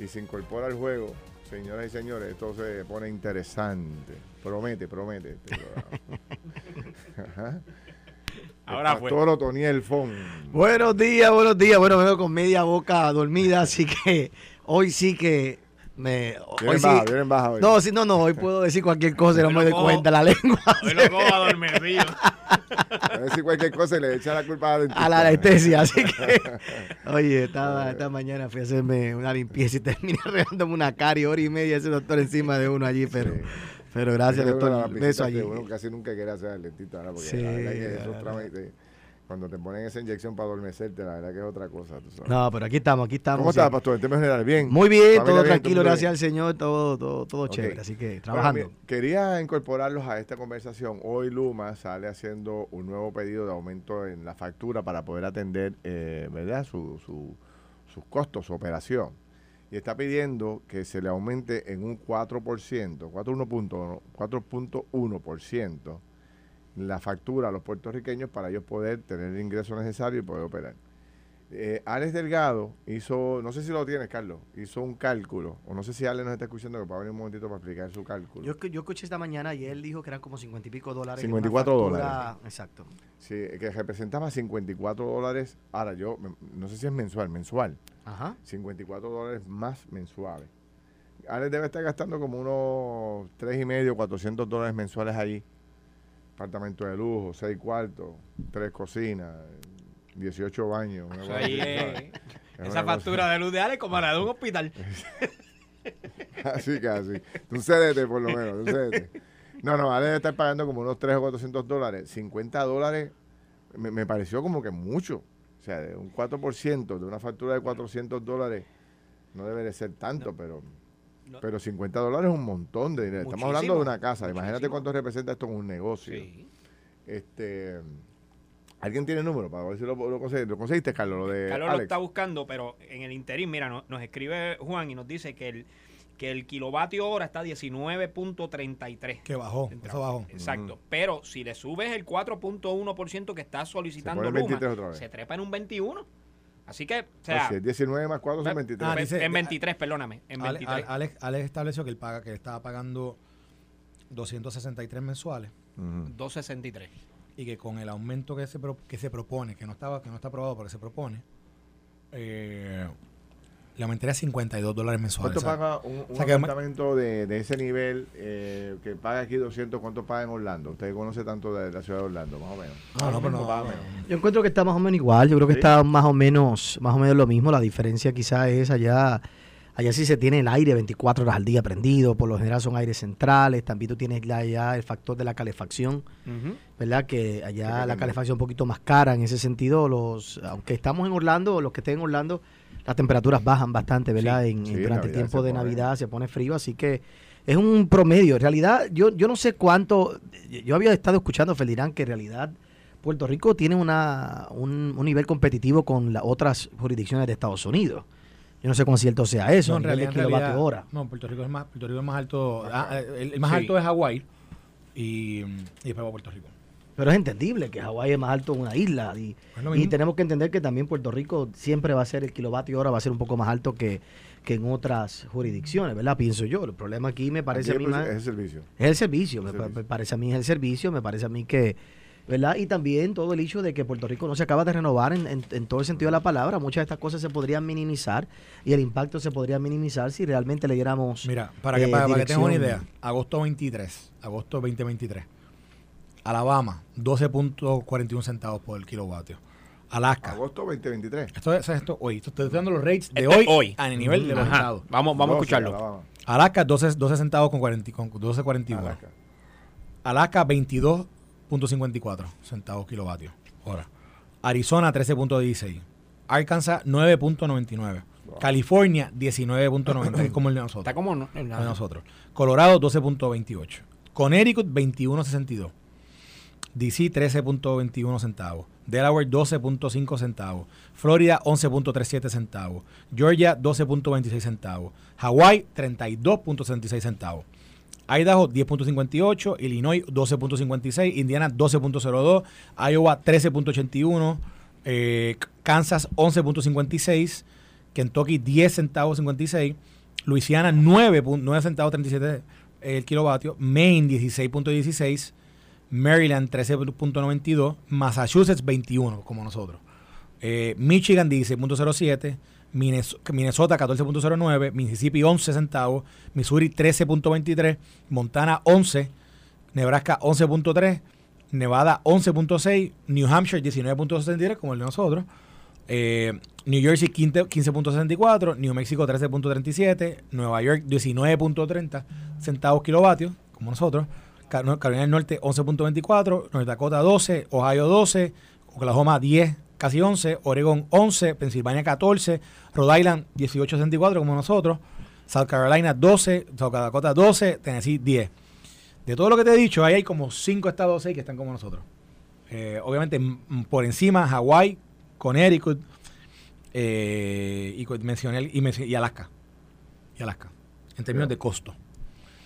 Y se incorpora al juego, señoras y señores, esto se pone interesante. Promete, promete. Este (laughs) Ahora fue. Toro Toniel Fon. Buenos días, buenos días. Bueno, vengo con media boca dormida, así que hoy sí que me, hoy sí, baja, hoy. No, sí, no, no, hoy puedo decir cualquier cosa y no me doy cuenta la lengua. Hoy lo cojo adormecido. Puedo decir cualquier cosa y le echa la culpa a la A la anestesia, así que. (laughs) Oye, estaba, esta mañana fui a hacerme una limpieza y terminé (laughs) regándome una cari, hora y media ese doctor encima de uno allí, pero. Pero gracias, doctor. Beso allí. Uno casi nunca quiere hacer el dentista ahora porque sí, la verdad que esos trámites cuando te ponen esa inyección para adormecerte, la verdad que es otra cosa. No, pero aquí estamos, aquí estamos. ¿Cómo estás, pastor? ¿En términos generales? ¿Bien? Muy bien, todo tranquilo, gracias al Señor, todo, todo, todo chévere. Así que trabajando. quería incorporarlos a esta conversación. Hoy Luma sale haciendo un nuevo pedido de aumento en la factura para poder atender, eh, ¿verdad?, su, su, sus costos, su operación. Y está pidiendo que se le aumente en un 4%, 4.1% la factura a los puertorriqueños para ellos poder tener el ingreso necesario y poder operar. Eh, Alex Delgado hizo, no sé si lo tienes, Carlos, hizo un cálculo, o no sé si Alex nos está escuchando, que para venir un momentito para explicar su cálculo. Yo, yo escuché esta mañana y él dijo que eran como 50 y pico dólares. 54 dólares. Exacto. Sí, que representaba 54 dólares. Ahora, yo no sé si es mensual, mensual. Ajá. 54 dólares más mensuales. Alex debe estar gastando como unos tres y medio, 400 dólares mensuales allí apartamento de lujo, seis cuartos, tres cocinas, 18 baños. (laughs) esa factura de luz de Ale como la de un hospital. (laughs) así casi. Tú cédete por lo menos, tú cédete. No, no, Ale debe estar pagando como unos 3 o 400 dólares. 50 dólares me, pareció como que mucho. O sea, de un 4% de una factura de 400 dólares no debe de ser tanto, pero pero 50 dólares es un montón de dinero. Estamos hablando de una casa. Imagínate cuánto representa esto en un negocio. Este, ¿Alguien tiene el número para ver si lo, lo, conseguiste, Carlos? Lo de Carlos lo está buscando, pero en el interín, mira, nos, escribe Juan y nos dice que el, que el kilovatio hora está 19.33. Que bajó, eso bajó. Exacto. Pero si le subes el 4.1% que está solicitando Luma, se trepa en un 21%. Así que, o sea. 19 más 4 son 23. Ah, en 23, perdóname. En 23. Alex, Alex, estableció que él paga, que él estaba pagando 263 mensuales. 263. Y que con el aumento que se, que se propone, que no estaba, que no está aprobado, pero que se propone, eh, le aumentaría 52 dólares mensuales. ¿Cuánto paga un, apartamento de, de, ese nivel eh, que paga aquí 200? ¿Cuánto paga en Orlando? Usted conoce tanto de la ciudad de Orlando, más o menos. No, no, pero no, Yo encuentro que está más o menos igual. Yo creo que está más o menos más o menos lo mismo. La diferencia quizás es allá. Allá sí se tiene el aire 24 horas al día prendido, por lo general son aires centrales, también tú tienes allá el factor de la calefacción, ¿verdad? Que allá la calefacción es un poquito más cara en ese sentido, los aunque estamos en Orlando, los que estén en Orlando, las temperaturas bajan bastante, ¿verdad? en, durante el tiempo de Navidad se pone frío, así que es un promedio. En realidad, yo, yo no sé cuánto, yo había estado escuchando, Felirán, que en realidad Puerto Rico tiene una, un, nivel competitivo con las otras jurisdicciones de Estados Unidos. Yo no sé cuán cierto sea eso, no, en realidad, hora. No, Puerto Rico es más, Puerto Rico es más alto, ah, el, más alto es Hawái y, y después va Puerto Rico. Pero es entendible que Hawái es más alto que una isla. Y, tenemos que entender que también Puerto Rico siempre va a ser el kilovatio hora, va a ser un poco más alto que, en otras jurisdicciones, ¿verdad? Pienso yo. El problema aquí me parece a mí Es el servicio. Es el servicio. me, parece a mí es el servicio. Me parece a mí que, ¿verdad? Y también todo el hecho de que Puerto Rico no se acaba de renovar en, en- en todo el sentido de la palabra. Muchas de estas cosas se podrían minimizar y el impacto se podría minimizar si realmente le diéramos. Mira, para que, eh, para, para que tengan una idea, agosto 23, agosto 2023, Alabama, 12.41 centavos por kilovatio. Alaska, Agosto 2023. esto es esto hoy, esto estoy dando los rates de Esto es hoy, hoy. a nivel de los Ajá. estados. Vamos, vamos a 12, escucharlo. Alabama, Alaska, 12, 12 centavos con, 40, con 12.41. Alaska. Alaska 22.54 centavos kilovatios hora. Arizona 13.16. Arkansas 9.99. California 19.90, como el de nosotros. Está como no- el de nosotros. Colorado 12.28. Connecticut 21.62. DC 13.21 centavos. Delaware 12.5 centavos. Florida 11.37 centavos. Georgia 12.26 centavos. Hawaii 32.66 centavos. Idaho 10.58, Illinois 12.56, Indiana 12.02, Iowa 13.81, eh, Kansas 11.56, Kentucky 10 centavos 56, Luisiana 9, pun- 9 centavos 37 el kilovatio, Maine 16.16, Maryland 13.92, Massachusetts 21 como nosotros, eh, Michigan 16.07, Minnes- Minnesota 14.09, Mississippi 11 centavos, Missouri 13.23, Montana 11, Nebraska 11.3, Nevada 11.6, New Hampshire 19.63 como el de nosotros, eh, New Jersey 15 15.64, New Mexico 13.37, Nueva York 19.30 centavos kilovatios como nosotros, Carolina del Norte 11.24, North Dakota 12, Ohio 12, Oklahoma 10, casi 11, Oregon 11, Pensilvania 14, Rhode Island 18.64 como nosotros, South Carolina 12, South Dakota 12, Tennessee 10. De todo lo que te he dicho, ahí hay como 5 estados o 6 que están como nosotros. Eh, obviamente por encima Hawái, Connecticut eh, y mencioné y, mencioné- y Alaska. Y Alaska. En términos de costo.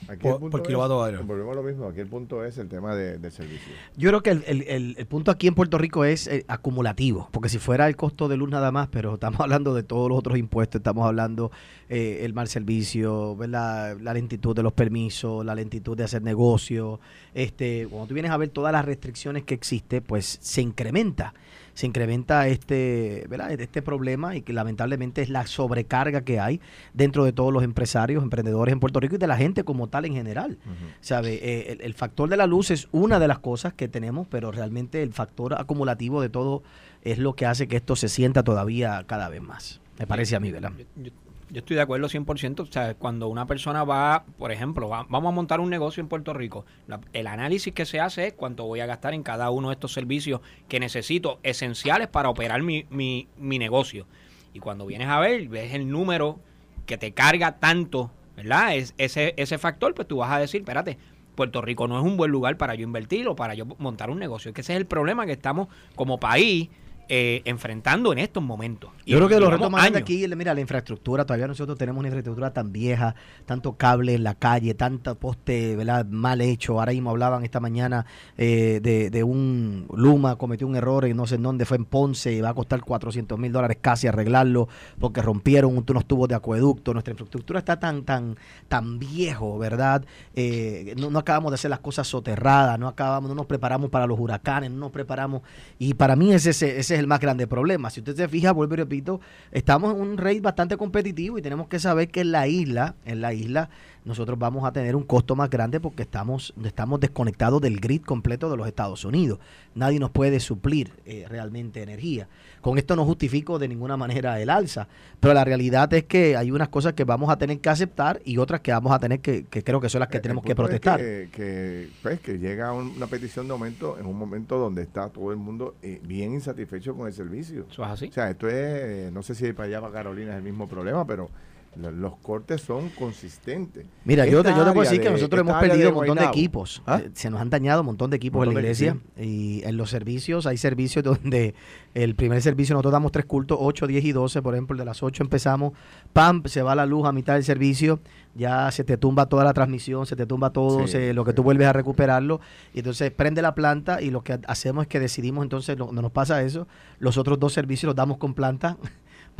Aquí Por- por kilovatio hora. Volvemos a lo mismo. Aquí el punto es el tema de- del servicio. Yo creo que el, el- el- el punto aquí en Puerto Rico es eh, acumulativo, porque si fuera el costo de luz nada más, pero estamos (laughs) hablando de todos los otros impuestos, estamos hablando eh, el mal servicio, ¿verdad? la lentitud de los permisos, la lentitud de hacer negocio, este, cuando tú vienes a ver todas las restricciones que existe, pues se incrementa, se incrementa este, ¿verdad? este problema y que lamentablemente es la sobrecarga que hay dentro de todos los empresarios, emprendedores en Puerto Rico y de la gente como tal en general. ¿Sabe? Eh, el, el factor de la luz es una de las cosas que tenemos, pero realmente el factor acumulativo de todo es lo que hace que esto se sienta todavía cada vez más. Me parece a mí, ¿verdad? Yo, yo- yo estoy de acuerdo 100%. O sea, cuando una persona va, por ejemplo, va- vamos a montar un negocio en Puerto Rico, la- el análisis que se hace es cuánto voy a gastar en cada uno de estos servicios que necesito, esenciales para operar mi, mi, mi negocio. Y cuando vienes a ver, ves el número que te carga tanto, ¿verdad? Es, ese, ese factor, pues tú vas a decir, espérate, Puerto Rico no es un buen lugar para yo invertir o para yo montar un negocio. Es que ese es el problema que estamos como país eh, enfrentando en estos momentos. Y Yo creo que los retos más grandes años. aquí, mira, la infraestructura, todavía nosotros tenemos una infraestructura tan vieja, tanto cable en la calle, tanta poste, ¿verdad? Mal hecho. Ahora mismo hablaban esta mañana eh, de, de un Luma, cometió un error y no sé en dónde, fue en Ponce, y va a costar 400 mil dólares casi arreglarlo, porque rompieron unos tubos de acueducto. Nuestra infraestructura está tan, tan, tan viejo, ¿verdad? Eh, no, no acabamos de hacer las cosas soterradas, no acabamos, no nos preparamos para los huracanes, no nos preparamos. Y para mí ese, ese es el más grande problema. Si usted se fija, vuelvo y repito, estamos en un rate bastante competitivo y tenemos que saber que en la isla, en la isla, nosotros vamos a tener un costo más grande porque estamos, estamos desconectados del grid completo de los Estados Unidos. Nadie nos puede suplir eh, realmente energía. Con esto no justifico de ninguna manera el alza, pero la realidad es que hay unas cosas que vamos a tener que aceptar y otras que vamos a tener que, que creo que son las que El- tenemos que es protestar. Que, que, pues, que llega un- una petición de aumento en un momento donde está todo el mundo eh, bien insatisfecho con el servicio. Eso es así. O sea, esto es, no sé si para allá, para Carolina es el mismo problema, pero los cortes son consistentes. Mira, yo te, yo te puedo decir que nosotros hemos perdido un montón de equipos. ¿ah? Eh, Se nos han dañado un montón de equipos en la iglesia. Y en los servicios, hay servicios donde el primer servicio nosotros damos tres cultos, 8, 10 y 12. Por ejemplo, el de las 8 empezamos, pam, se va la luz a mitad del servicio, ya se te tumba toda la transmisión, se te tumba todo, Sí, se- lo que sí. tú vuelves a recuperarlo. Y entonces prende la planta y lo que hacemos es que decidimos entonces, no, no nos pasa eso, los otros dos servicios los damos con planta.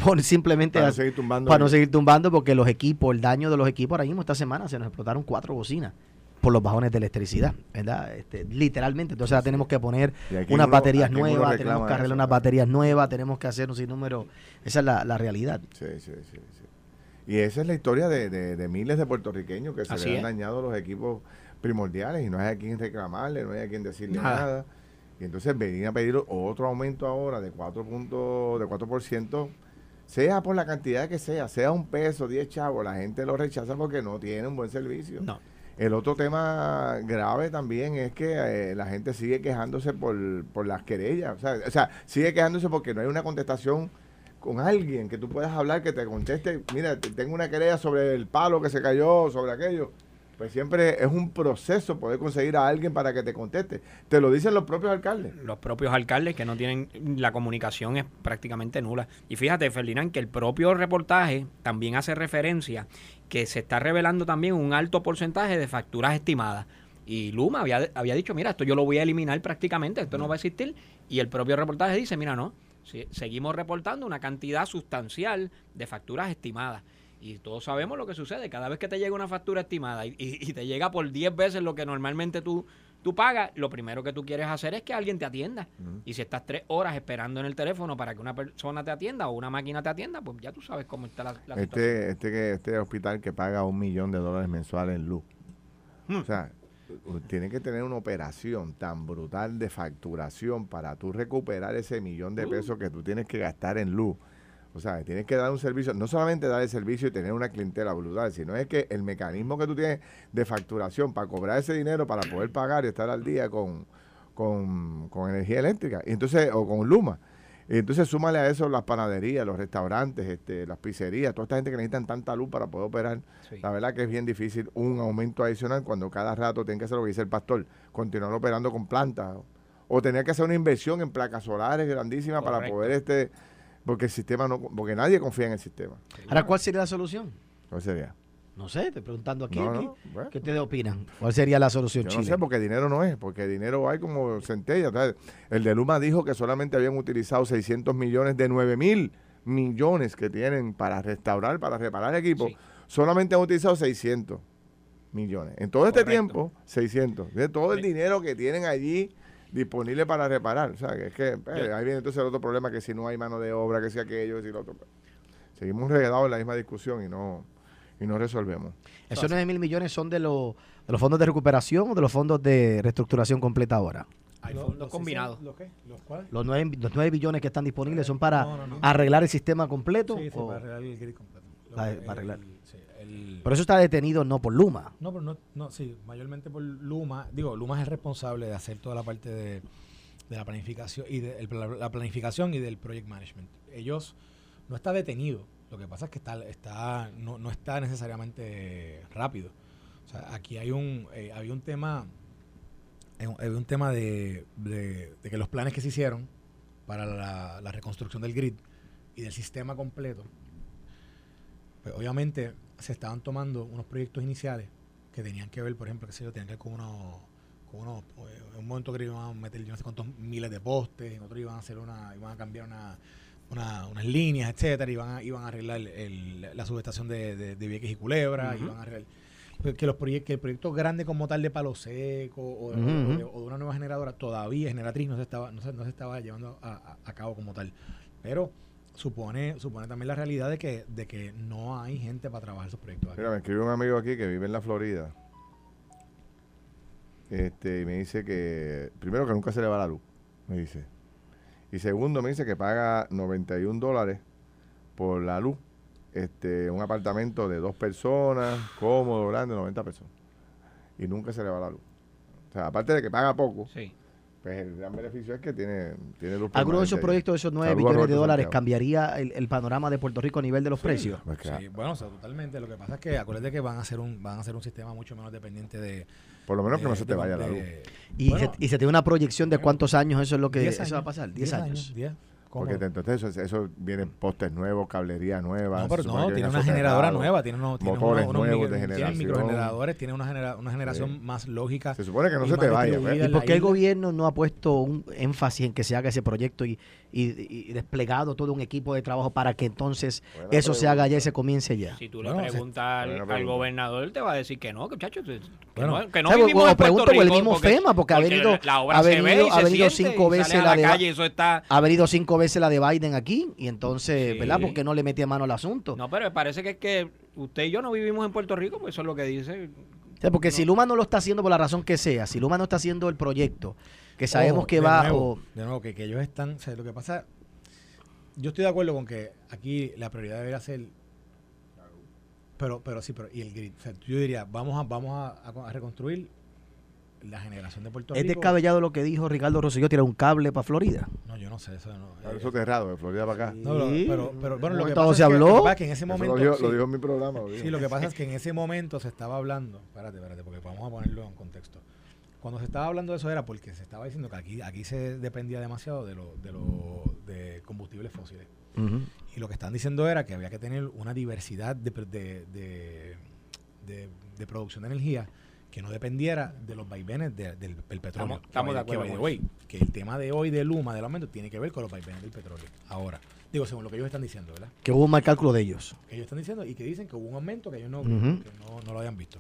Por simplemente Para no seguir tumbando. para no el- seguir tumbando porque los equipos, el daño de los equipos ahora mismo esta semana se nos explotaron cuatro bocinas. por los bajones de electricidad, ¿verdad? Este, literalmente. Entonces ahora tenemos que poner unas uno- baterías nuevas, tenemos que arreglar unas baterías nuevas, tenemos que hacer un sinnúmero. Esa es la, la realidad. Sí, sí, sí, sí. Y esa es la historia de, de- de miles de puertorriqueños que se Así le han dañado los equipos primordiales y no hay a quien reclamarle, no hay a quien decirle Nada. nada. Y entonces venir a pedir otro aumento ahora de 4, puntos, de 4%, sea por la cantidad que sea, sea un peso, 10 chavos, la gente lo rechaza porque no tiene un buen servicio. No. El otro tema grave también es que eh, la gente sigue quejándose por, por las querellas. O sea, o sea, sigue quejándose porque no hay una contestación con alguien que tú puedas hablar que te conteste. Mira, te- tengo una querella sobre el palo que se cayó, sobre aquello. Pues siempre es un proceso poder conseguir a alguien para que te conteste. Te lo dicen los propios alcaldes. los propios alcaldes que no tienen la comunicación es prácticamente nula. Y fíjate, Ferdinand, que el propio reportaje también hace referencia que se está revelando también un alto porcentaje de facturas estimadas. Y Luma había, había dicho, mira, esto yo lo voy a eliminar prácticamente, esto no va a existir. Y el propio reportaje dice, mira, no, seguimos reportando una cantidad sustancial de facturas estimadas. Y todos sabemos lo que sucede. Cada vez que te llega una factura estimada y, y- y te llega por 10 veces lo que normalmente tú, tú pagas, lo primero que tú quieres hacer es que alguien te atienda. Y si estás tres horas esperando en el teléfono para que una persona te atienda o una máquina te atienda, pues ya tú sabes cómo está la, la situación. Este, este, este hospital que paga un millón de dólares mensuales en luz. Hmm. O sea, tiene que tener una operación tan brutal de facturación para tú recuperar ese millón Uh. de pesos que tú tienes que gastar en luz. O sea, tienes que dar un servicio, no solamente dar el servicio y tener una clientela brutal, sino es que el mecanismo que tú tienes de facturación para cobrar ese dinero, para poder pagar y estar al día con, con, con energía eléctrica, y entonces, o con Luma. Y entonces súmale a eso las panaderías, los restaurantes, este, las pizzerías, toda esta gente que necesitan tanta luz para poder operar. Sí. La verdad que es bien difícil un aumento adicional cuando cada rato tienen que hacer lo que dice el pastor, continuar operando con plantas. O tener que hacer una inversión en placas solares grandísimas para poder este, porque el sistema no, porque nadie confía en el sistema. Ahora, ¿cuál sería la solución? ¿Cuál sería? No sé, estoy preguntando aquí. No, aquí. no, bueno. ¿Qué ustedes opinan? ¿Cuál sería la solución, Yo no Chile? sé, porque dinero no es, porque dinero hay como centellas. ¿sabes? El de Luma dijo que solamente habían utilizado 600 millones de 9 mil millones que tienen para restaurar, para reparar equipos. Sí. Solamente han utilizado 600 millones. En todo este tiempo, 600. De todo el dinero que tienen allí disponible para reparar. O sea, que es que Yo- ahí viene entonces el otro problema, que si no hay mano de obra, que si aquello, que si lo otro. pues. Seguimos regados en la misma discusión y no, y no resolvemos. ¿Esos 9 mil millones son de, los de los fondos de recuperación o de los fondos de reestructuración completa ahora? Hay Los- fondos los combinados. sí, ¿Los qué? ¿Los cuáles? ¿Los 9, los 9 billones que están disponibles son para No, no, no. arreglar el sistema completo? Sí, sí, o- para arreglar el grid completo. Para- arreglar. el- el- Pero eso está detenido no por Luma. No, pero no, no, sí, mayormente por Luma. Digo, Luma es el responsable de hacer toda la parte de, de la planificación y de el- la, la planificación y del project management. Ellos no está detenido. Lo que pasa es que está, está no, no está necesariamente rápido. O sea, aquí hay un, eh, había un tema, eh, había un tema de, de- de que los planes que se hicieron para la, la reconstrucción del grid y del sistema completo, pues obviamente se estaban tomando unos proyectos iniciales que tenían que ver, por ejemplo, que sé yo, tenían que ver con unos, con unos eh, en un momento que iban a meter yo no sé cuántos miles de postes, en otro iban a hacer una, iban a cambiar una, una- unas líneas, etcétera, iban a, iban a arreglar el- la subestación de, de, de Vieques y Culebra, Ujú. iban a arreglar pues, que los proyectos, que el proyecto grande como tal de Palo Seco o, de, o de una nueva generadora todavía generatriz no se estaba, no se, no se estaba llevando a, a- a cabo como tal. Pero supone, supone también la realidad de que, de que no hay gente para trabajar esos proyectos. aquí. Mira, me escribe un amigo aquí que vive en la Florida. Este, y me dice que, primero que nunca se le va la luz, me dice. Y segundo, me dice que paga 91 dólares por la luz. Este, un apartamento de dos personas, cómodo, grande, 90 personas. Y nunca se le va la luz. O sea, aparte de que paga poco, Sí. Pues el gran beneficio es que tiene, tiene luz. ¿Alguno de esos proyectos de esos 9 Saludos billones de dólares Santiago. cambiaría el, el panorama de Puerto Rico a nivel de los precios? Pues Sí, bueno, o sea, totalmente. Lo que pasa es que acuérdate que van a hacer un, van a hacer un sistema mucho menos dependiente de. Por lo menos que no se te de- vaya la de- luz. Y, Bueno, se, y se tiene una proyección de cuántos años eso es lo que 10 eso va a pasar. 10 años. 10. Porque entonces eso, eso vienen postes nuevos, cablería nueva. No, pero no, tiene viene una generadora nueva, tiene, unos, tiene motores unos- unos nuevos de tiene generación. microgeneradores, tiene una, genera- una generación Sí. más lógica. Se supone que no se te vaya, ¿ves? ¿Y por qué el gobierno no ha puesto un énfasis en que se haga ese proyecto y, y- y desplegado todo un equipo de trabajo para que entonces Buena eso se haga ya y pregunta. se comience ya? Si tú le Bueno, se- preguntas al, buena al pregunta. gobernador, él te va a decir que no, que muchachos, que, Bueno. no, que no O sea, vivimos o en Puerto pregunto por el Rico mismo FEMA, porque ha venido- la obra ha venido- ha cinco veces la de- la calle y eso está... Ha venido cinco veces la de Biden aquí y entonces, Sí. ¿verdad? ¿Por qué no le mete mano al asunto? No, pero me parece que es que usted y yo no vivimos en Puerto Rico, pues eso es lo que dice. O sea, porque si. Luma no lo está haciendo por la razón que sea, si Luma no está haciendo el proyecto, que sabemos Ojo, que de va... Nuevo, o- de nuevo, que, que ellos están. O sea, lo que pasa. Yo estoy de acuerdo con que aquí la prioridad debería ser. Pero, pero sí, pero. Y el grid. O sea, yo diría, vamos a, vamos a reconstruir la generación de Puerto es Rico. descabellado lo que dijo Ricardo Rosselló, tirar un cable para Florida. No, yo no sé, eso no. Claro, eh, Soterrado, de Florida para acá. no, lo- Sí. pero, pero bueno, En lo que pasa se es que, habló. lo que es en ese Eso momento. lo dijo, sí. lo dijo en mi programa. Lo. Sí, lo que pasa es que en ese momento se estaba hablando, espérate, espérate, porque vamos a ponerlo en contexto. Cuando se estaba hablando de eso era porque se estaba diciendo que aquí, aquí se dependía demasiado de lo, de lo de combustibles fósiles. Y lo que están diciendo era que había que tener una diversidad de, de, de- de producción de energía que no dependiera de los vaivenes de- del, del petróleo. Estamos- estamos Que de que acuerdo by the con way, que el tema de hoy de Luma, del aumento, tiene que ver con los vaivenes del petróleo. Ahora, digo, según lo que ellos están diciendo, ¿verdad? Que hubo un mal cálculo de ellos. que ellos están diciendo y que dicen que hubo un aumento que ellos no, que no, no lo habían visto.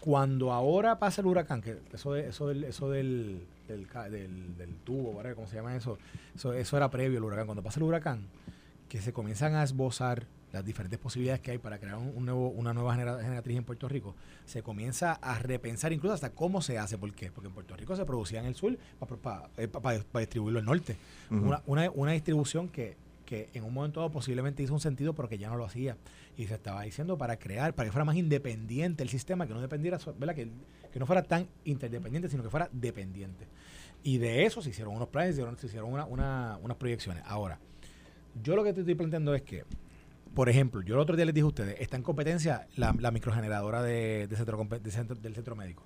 Cuando ahora pasa el huracán, que eso, de- eso del, eso del, del, ca- del- del tubo, whatever, ¿cómo se llama eso? eso? Eso era previo al huracán. Cuando pasa el huracán, que se comienzan a esbozar las diferentes posibilidades que hay para crear un, un nuevo, una nueva genera- generatriz en Puerto Rico, se comienza a repensar incluso hasta cómo se hace. ¿Por qué? Porque en Puerto Rico se producía en el sur para distribuirlo al norte. Una, una, una distribución que, que en un momento dado posiblemente hizo un sentido porque ya no lo hacía. Y se estaba diciendo para crear, para que fuera más independiente el sistema, que no dependiera, ¿verdad? Que, que no fuera tan interdependiente, sino que fuera dependiente. Y de eso se hicieron unos planes, se hicieron, se hicieron una- una- unas proyecciones. Ahora, yo lo que te estoy planteando es que, por ejemplo, yo el otro día les dije a ustedes, está en competencia la, la microgeneradora de, de centro, de centro- del centro médico.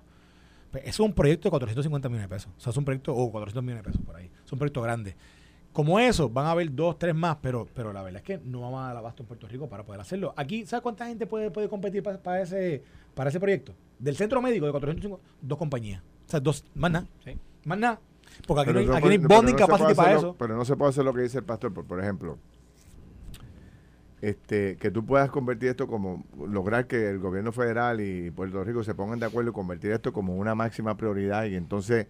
Pues, eso es un proyecto de 450 millones de pesos. O sea, es un proyecto, o 400 millones de pesos por ahí. Es un proyecto grande. Como eso, van a haber dos, tres más, pero, pero la verdad es que no vamos a dar abasto en Puerto Rico para poder hacerlo. Aquí, ¿sabes cuánta gente puede, puede competir para, para ese, para ese proyecto? Del centro médico de 450, dos compañías. O sea, dos, más nada. Sí. Más nada. Porque aquí Pero no hay, no aquí no hay bonding no capacity para lo- eso. Pero no se puede hacer lo que dice el pastor. Por, por ejemplo, este, que tú puedas convertir esto como, lograr que el gobierno federal y Puerto Rico se pongan de acuerdo y convertir esto como una máxima prioridad y entonces,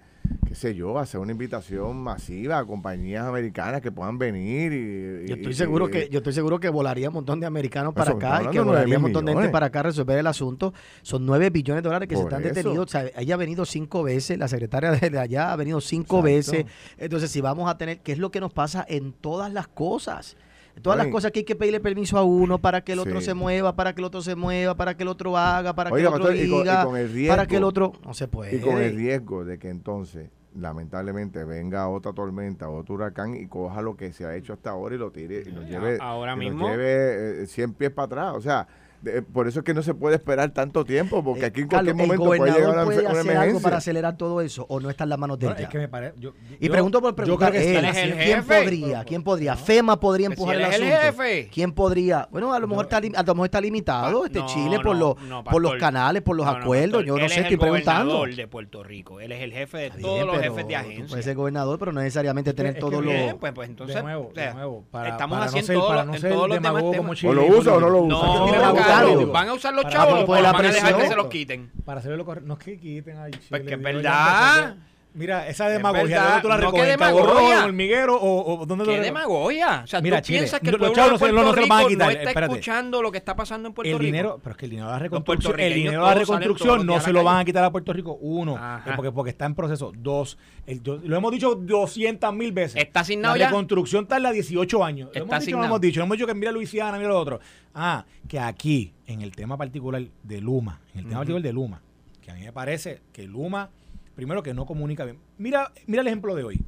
qué sé yo, hacer una invitación masiva a compañías americanas que puedan venir y... Yo y- estoy seguro y- que yo estoy seguro que volaría un montón de americanos para Eso, acá y que volaría un montón de gente para acá a resolver el asunto. Son nueve billones de dólares que se están eso. detenidos. O sea, ella ha venido cinco veces, la secretaria de allá ha venido cinco Exacto. veces. Entonces, si vamos a tener, ¿qué es lo que nos pasa en todas las cosas? Todas las cosas que hay que pedirle permiso a uno para que el otro Sí. se mueva, para que el otro se mueva, para que el otro haga, para Oiga, que el otro pastor, y con- y diga, con el para que el riesgo- otro no se puede. Y con el riesgo de que entonces, lamentablemente, venga otra tormenta, otro huracán y coja lo que se ha hecho hasta ahora y lo tire y nos A- lleve, ahora y nos mismo- lleve eh, 100 pies para atrás. O sea, de- por eso es que no se puede esperar tanto tiempo, porque Eh, aquí en Carlos, cualquier momento el puede llegar gobernador una, puede una hacer algo para acelerar todo eso o no está en las manos de Bueno, él es ya? que me parece. yo- Y yo- pregunto por yo preguntar, creo que él, ¿quién es el ¿quién jefe? podría? ¿Quién podría? FEMA podría Pues si empujar él el es el asunto. jefe. ¿Quién podría? Bueno, a lo mejor está, lim- a lo mejor está limitado este no, Chile por, no, los no, por los pastor. canales, por los No, no, acuerdos. pastor, Yo no él sé, es estoy el preguntando. gobernador de Puerto Rico. Él es el jefe de Está todos los pero jefes de tú agencia. Puedes ser gobernador, pero no necesariamente tener es que todos los... Bien, pues, pues entonces de nuevo, o sea, de nuevo, para, estamos para haciendo no ser, todo para lo- no en ser todos los demás demagogo temas. como O Chile, lo usa o no lo usa. No, tiene. Carlos, van a usar los Para- chavos para o poder la van a dejar que se los quiten. Para hacer lo correcto. No es que quiten a Chile. Pues que es verdad. Mira, esa demagogia. ¿dónde tú la No, recoges? ¿En Hormiguero o, o dónde tú ¿Qué demagogia? O sea, Mira, tú Chile, piensas que el los pueblo chavos de no se- Puerto no Rico quitar, no está espérate. escuchando lo que está pasando en Puerto el Rico. dinero, pero es que el dinero de la reconstrucción, el dinero de la reconstrucción no se lo van a quitar a Puerto Rico. Uno, eh, porque, porque está en proceso. Dos, el- lo hemos dicho 200 mil veces. ¿Está asignado La reconstrucción tarda 18 años. Lo Está hemos dicho, no lo hemos dicho. No hemos dicho que mira Luisiana, mira lo otro. Ah, que aquí, en el tema particular de Luma, en el tema particular de Luma, que a mí me parece que Luma, primero que no comunica bien. Mira, mira el ejemplo de hoy.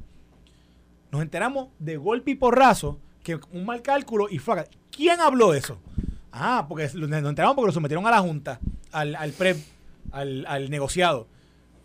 Nos enteramos de golpe y porrazo que un mal cálculo y flaca. ¿Quién habló de eso? Ah, porque nos enteramos porque lo sometieron a la Junta, al, al PREP, al, al negociado.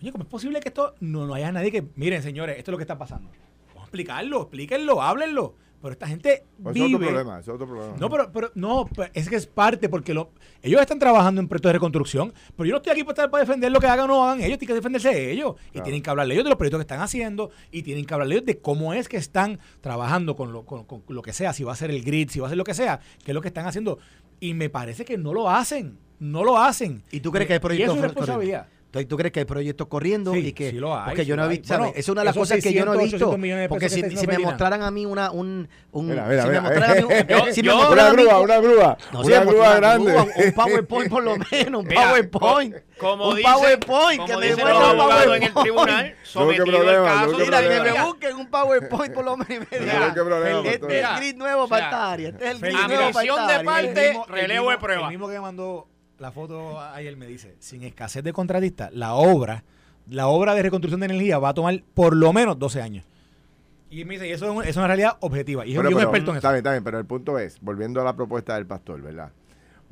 Oye, ¿cómo es posible que esto no, no haya nadie que. Miren, señores, esto es lo que está pasando. Vamos explicarlo, explíquenlo, háblenlo. Pero esta gente Pues vive... es otro problema, es otro problema. No, pero, pero no, pero es que es parte porque lo, ellos están trabajando en proyectos de reconstrucción, pero yo no estoy aquí para, estar para defender lo que hagan o no hagan ellos, tienen que defenderse de ellos. Y tienen que hablarle ellos de los proyectos que están haciendo y tienen que hablarle ellos de cómo es que están trabajando con lo, con, con lo que sea, si va a ser el grid, si va a ser lo que sea, que es lo que están haciendo. Y me parece que no lo hacen, no lo hacen. ¿Y tú crees que hay Y proyectos eso es responsabilidad. Entonces, ¿tú crees que hay proyectos corriendo Sí, y que sí lo hay, porque sí yo no he visto. Bueno, es una de las cosas que yo no he 600, visto 800 millones de porque si, que si me mostraran a mí una un, un Mira, mira, si me mira. mostraran a mí un- Yo- si me yo- mostraran a una grúa, un- una grúa. no, una me grúa grande. grúa, un PowerPoint por lo menos, un PowerPoint. co- como un dicen- PowerPoint que como me muestre los un abogados en el PowerPoint. tribunal, (laughs) Yo, ¿qué sometido el problema? caso. ¿qué Mira, que me busquen un PowerPoint por lo menos. Yo, Mira, ¿qué problema, este es el grid nuevo O sea, para esta área. Este es el grid nuevo para esta de área. parte- mismo- el relevo de prueba. El mismo que me mandó la foto ayer me dice, sin escasez de contratistas, la obra, la obra de reconstrucción de energía va a tomar por lo menos 12 años. Y me dice, y eso es, un- es una realidad objetiva. Y Pero, un pero, experto en Está eso. bien, está bien, pero el punto es, volviendo a la propuesta del pastor, ¿verdad?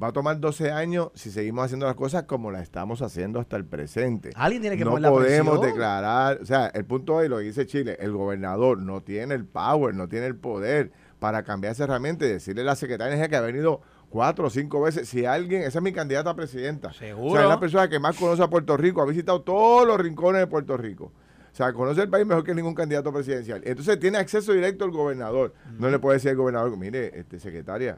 Va a tomar 12 años si seguimos haciendo las cosas como las estamos haciendo hasta el presente. Alguien tiene que no poner la podemos presión. declarar, o sea, el punto es lo que dice Chile, el gobernador no tiene el power, no tiene el poder para cambiar esa herramienta y decirle a la secretaria de Energía que ha venido cuatro o cinco veces, si alguien, esa es mi candidata a presidenta, Seguro. o sea, es la persona que más conoce a Puerto Rico, ha visitado todos los rincones de Puerto Rico. O sea, conoce el país mejor que ningún candidato presidencial. Entonces tiene acceso directo al gobernador. No le puede decir al gobernador, mire, este secretaria,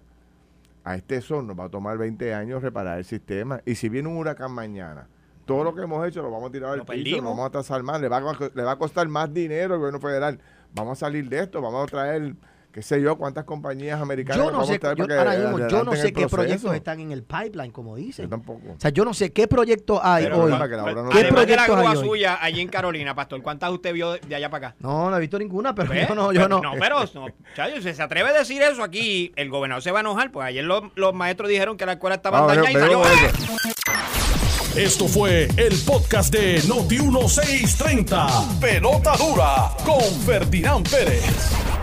a este son nos va a tomar 20 años reparar el sistema. Y si viene un huracán mañana, todo lo que hemos hecho lo vamos a tirar al Lo piso, lo perdimos. vamos a tasar más, le va, a, le va a costar más dinero al gobierno federal. Vamos a salir de esto, vamos a traer, qué sé yo, cuántas compañías americanas Yo no vamos sé, a yo, para que mismo, yo no sé qué proceso. proyectos están en el pipeline, como Yo dicen. tampoco. O sea, yo no sé qué proyectos hay Pero hoy. para que la obra no ¿Qué Además de la proyectos grúa hay hoy? suya allí en Carolina, pastor, ¿cuántas usted vio de, allá para acá? No, no he visto ninguna, pero yo no, yo no. No, pero no, chayo, si se atreve a decir eso aquí, el gobernador se va a enojar, pues ayer los, los maestros dijeron que la escuela estaba Vamos, dañada y salió. Esto fue el podcast de Noti 1630. Pelota dura con Ferdinand Pérez.